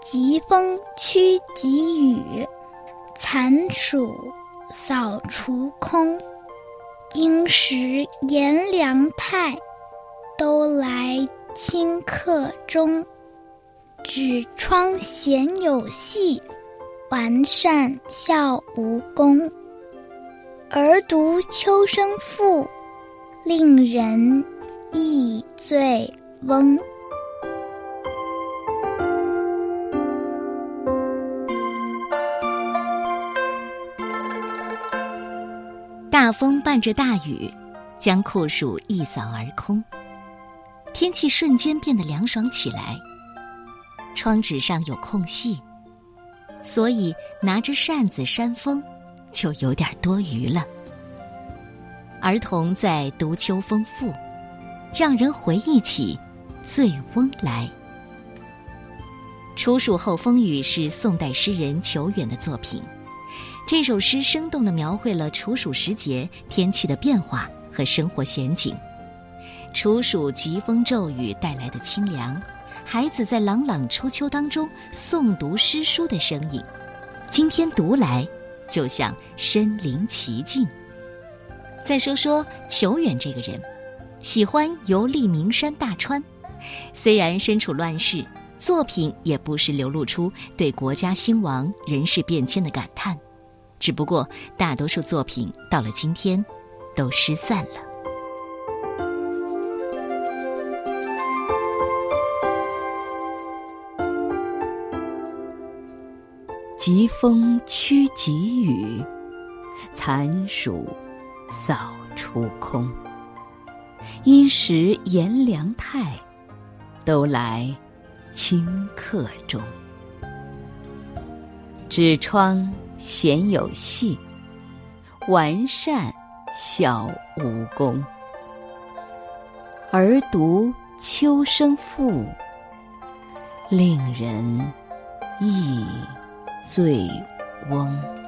疾风驱疾雨，残暑扫除空。应时炎凉态，都来顷刻中。纸窗闲有戏，完善效无功。儿读秋声赋，令人忆醉翁。大风伴着大雨，将酷暑一扫而空。天气瞬间变得凉爽起来。窗纸上有空隙，所以拿着扇子扇风，就有点多余了。儿童在读《秋风赋》，让人回忆起醉翁来。处暑后风雨是宋代诗人裘远的作品，这首诗生动地描绘了处暑时节天气的变化和生活闲景。处暑疾风骤雨带来的清凉。孩子在朗朗初秋当中诵读诗书的声音，今天读来就像身临其境。再说说裘远这个人，喜欢游历名山大川，虽然身处乱世，作品也不时流露出对国家兴亡、人事变迁的感叹，只不过大多数作品到了今天，都失散了。疾风驱疾雨，残暑扫除空。因时炎凉态，都来顷刻中。纸窗闲有戏，完善小无功。而读秋声赋，令人忆。醉翁。